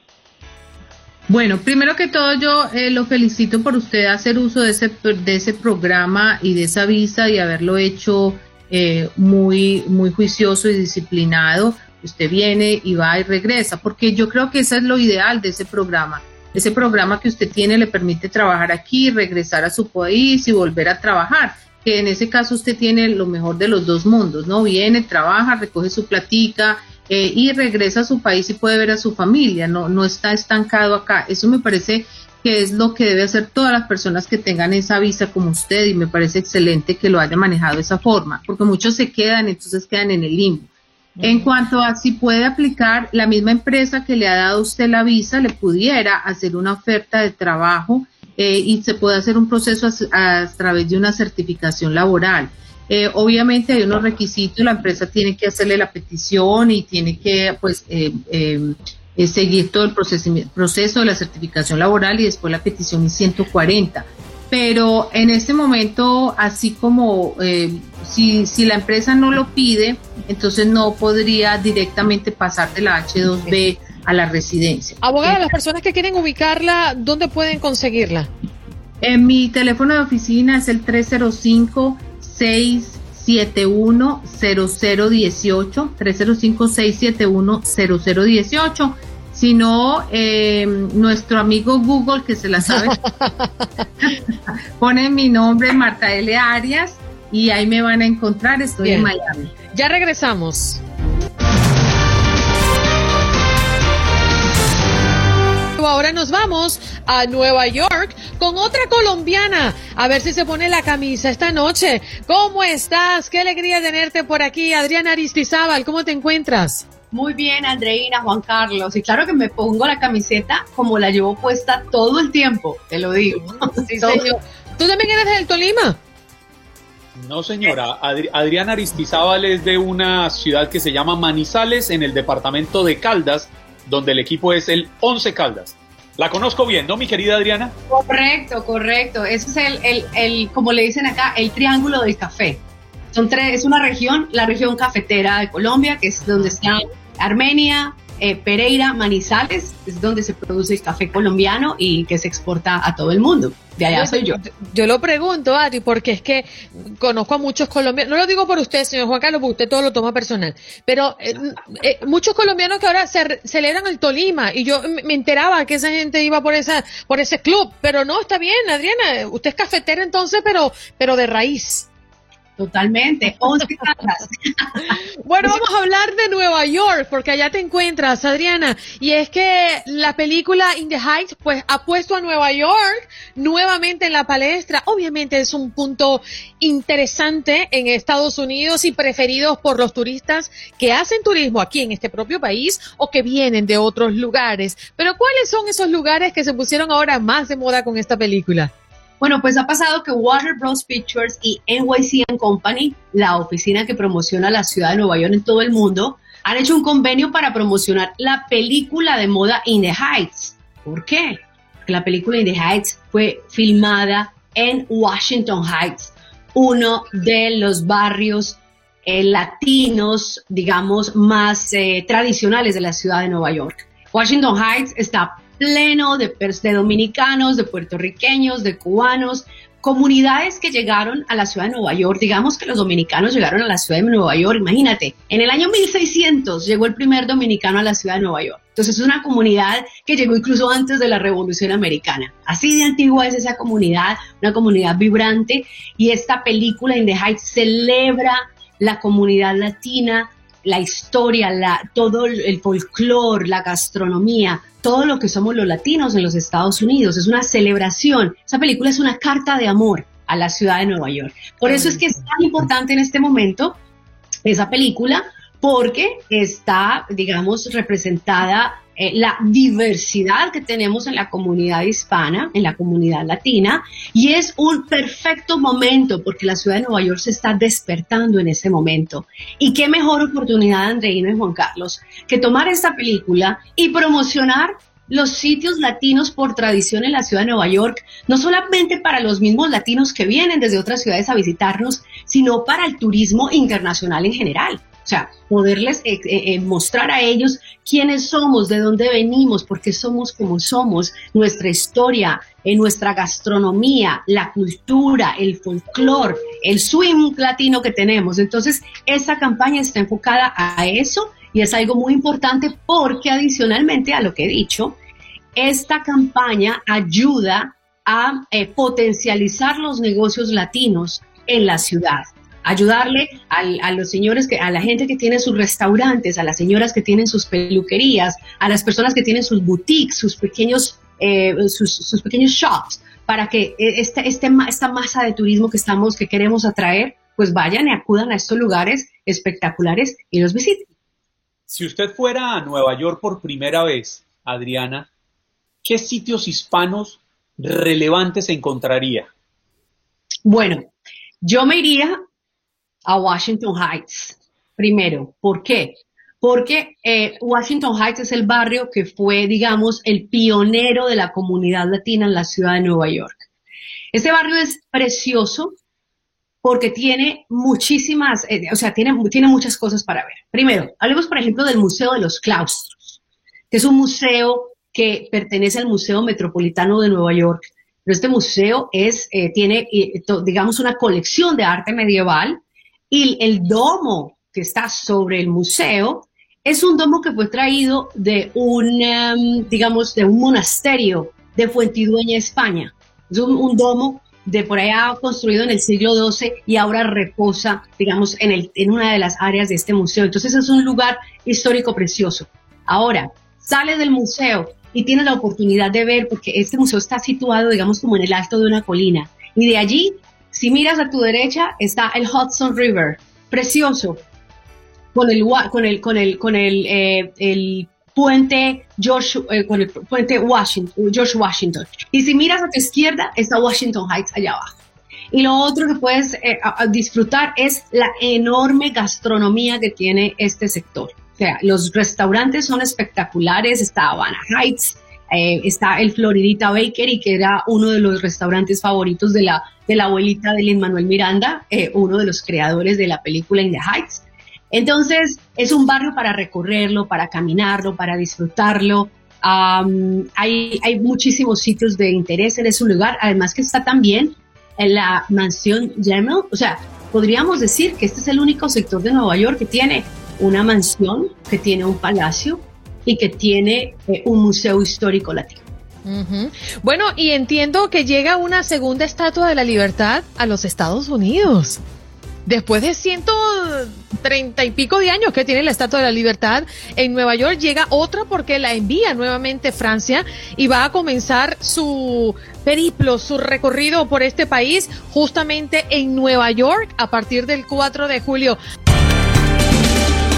Bueno, primero que todo yo eh, lo felicito por usted hacer uso de ese, de ese programa y de esa visa y haberlo hecho eh, muy, muy juicioso y disciplinado usted viene y va y regresa, porque yo creo que eso es lo ideal de ese programa. Ese programa que usted tiene le permite trabajar aquí, regresar a su país y volver a trabajar, que en ese caso usted tiene lo mejor de los dos mundos, ¿no? Viene, trabaja, recoge su platica, eh, y regresa a su país y puede ver a su familia, no, no está estancado acá. Eso me parece que es lo que debe hacer todas las personas que tengan esa visa como usted y me parece excelente que lo haya manejado de esa forma, porque muchos se quedan, entonces quedan en el limbo. En cuanto a si puede aplicar, la misma empresa que le ha dado usted la visa le pudiera hacer una oferta de trabajo eh, y se puede hacer un proceso a, través de una certificación laboral. Eh, obviamente hay unos requisitos, la empresa tiene que hacerle la petición y tiene que pues eh, seguir todo el proceso de la certificación laboral y después la petición es 140 pero en este momento, así como si, si la empresa no lo pide, entonces no podría directamente pasar de la H2B a la residencia. Abogada, las personas que quieren ubicarla, ¿dónde pueden conseguirla? En mi teléfono de oficina es el 305 671 0018 305 671 0018 sino eh, nuestro amigo Google, que se la sabe, (laughs) pone mi nombre, Marta L. Arias, y ahí me van a encontrar, estoy en Miami. Ya regresamos. Ahora nos vamos a Nueva York con otra colombiana. A ver si se pone la camisa esta noche. ¿Cómo estás? Qué alegría tenerte por aquí. Adriana Aristizábal, ¿cómo te encuentras? Muy bien, Andreina, Juan Carlos. Y claro que me pongo la camiseta como la llevo puesta todo el tiempo, te lo digo. Sí, (laughs) señor. ¿Tú también eres del Tolima? No, señora. Adriana Aristizábal es de una ciudad que se llama Manizales, en el departamento de Caldas, donde el equipo es el Once Caldas. La conozco bien, ¿no, mi querida Adriana? Correcto, correcto. Ese es el, el, el como le dicen acá, el triángulo del café. Son tres, es una región, la región cafetera de Colombia, que es donde está Armenia, eh, Pereira, Manizales, es donde se produce el café colombiano y que se exporta a todo el mundo. De allá soy yo. Yo lo pregunto, Adri, porque es que conozco a muchos colombianos, no lo digo por usted, señor Juan Carlos, porque usted todo lo toma personal, pero eh, eh, muchos colombianos que ahora se celebran el Tolima y yo me enteraba que esa gente iba por esa por ese club, pero no, está bien, Adriana, usted es cafetera entonces, pero pero de raíz. Totalmente, 11 (laughs) bueno, vamos a hablar de Nueva York, porque allá te encuentras, Adriana. Y es que la película In the Heights, pues ha puesto a Nueva York nuevamente en la palestra. Obviamente es un punto interesante en Estados Unidos y preferidos por los turistas que hacen turismo aquí en este propio país o que vienen de otros lugares. Pero ¿cuáles son esos lugares que se pusieron ahora más de moda con esta película? Bueno, pues ha pasado que Warner Bros. Pictures y NYC Company, la oficina que promociona la ciudad de Nueva York en todo el mundo, han hecho un convenio para promocionar la película de moda In the Heights. ¿Por qué? Porque la película In the Heights fue filmada en Washington Heights, uno de los barrios eh, latinos, digamos, más eh, tradicionales de la ciudad de Nueva York. Washington Heights está pleno de, de dominicanos, de puertorriqueños, de cubanos, comunidades que llegaron a la ciudad de Nueva York. Digamos que los dominicanos llegaron a la ciudad de Nueva York. Imagínate, en el año 1600 llegó el primer dominicano a la ciudad de Nueva York. Entonces es una comunidad que llegó incluso antes de la Revolución Americana. Así de antigua es esa comunidad, una comunidad vibrante. Y esta película In the Heights celebra la comunidad latina, la historia, todo el folclore, la gastronomía, todo lo que somos los latinos en los Estados Unidos. Es una celebración. Esa película es una carta de amor a la ciudad de Nueva York. Por eso es que es tan importante en este momento esa película, porque está, digamos, representada eh, la diversidad que tenemos en la comunidad hispana, en la comunidad latina, y es un perfecto momento porque la ciudad de Nueva York se está despertando en ese momento. Y qué mejor oportunidad, Andreina y Juan Carlos, que tomar esta película y promocionar los sitios latinos por tradición en la ciudad de Nueva York, no solamente para los mismos latinos que vienen desde otras ciudades a visitarnos, sino para el turismo internacional en general. O sea, poderles eh, eh, eh, mostrar a ellos quiénes somos, de dónde venimos, por qué somos como somos, nuestra historia, nuestra gastronomía, la cultura, el folclore, el swing latino que tenemos. Entonces, esa campaña está enfocada a eso y es algo muy importante porque adicionalmente a lo que he dicho, esta campaña ayuda a potencializar los negocios latinos en la ciudad ayudarle a los señores, que, a la gente que tiene sus restaurantes, a las señoras que tienen sus peluquerías, a las personas que tienen sus boutiques, sus pequeños, eh, sus, pequeños shops, para que e, este, este, esta masa de turismo que estamos, que queremos atraer, pues vayan y acudan a estos lugares espectaculares y los visiten. Si usted fuera a Nueva York por primera vez, Adriana, ¿qué sitios hispanos relevantes encontraría? Bueno, yo me iría a Washington Heights primero. ¿Por qué? Porque eh, Washington Heights es el barrio que fue, digamos, el pionero de la comunidad latina en la ciudad de Nueva York. Este barrio es precioso porque tiene muchísimas, eh, o sea, tiene, tiene muchas cosas para ver. Primero, hablemos, por ejemplo, del Museo de los Claustros, que es un museo que pertenece al Museo Metropolitano de Nueva York. Pero este museo es, eh, tiene, digamos, una colección de arte medieval y el domo que está sobre el museo es un domo que fue traído de un, em, digamos, de un monasterio de Fuentidueña, España. Es un, domo de por allá construido en el siglo XII y ahora reposa, digamos, en, el, en una de las áreas de este museo. Entonces es un lugar histórico precioso. Ahora, sale del museo y tienes la oportunidad de ver, porque este museo está situado, digamos, como en el alto de una colina. Y de allí si miras a tu derecha está el Hudson River, precioso, con el con el con el con el, eh, el puente George eh, con el puente Washington, George Washington. Y si miras a tu izquierda está Washington Heights allá abajo. Y lo otro que puedes eh, disfrutar es la enorme gastronomía que tiene este sector. O sea, los restaurantes son espectaculares, está Havana Heights, eh, está el Floridita Bakery, que era uno de los restaurantes favoritos de la, de la abuelita de Lin Manuel Miranda, eh, uno de los creadores de la película In the Heights. Entonces, es un barrio para recorrerlo, para caminarlo, para disfrutarlo. hay, hay muchísimos sitios de interés en ese lugar, además que está también en la mansión Gemel, o sea, podríamos decir que este es el único sector de Nueva York que tiene una mansión, que tiene un palacio, y que tiene eh, un museo histórico latino. Bueno, y entiendo que llega una segunda estatua de la libertad a los Estados Unidos. Después de 130 y pico de años que tiene la Estatua de la Libertad en Nueva York, llega otra porque la envía nuevamente Francia y va a comenzar su periplo, su recorrido por este país justamente en Nueva York a partir del 4 de julio.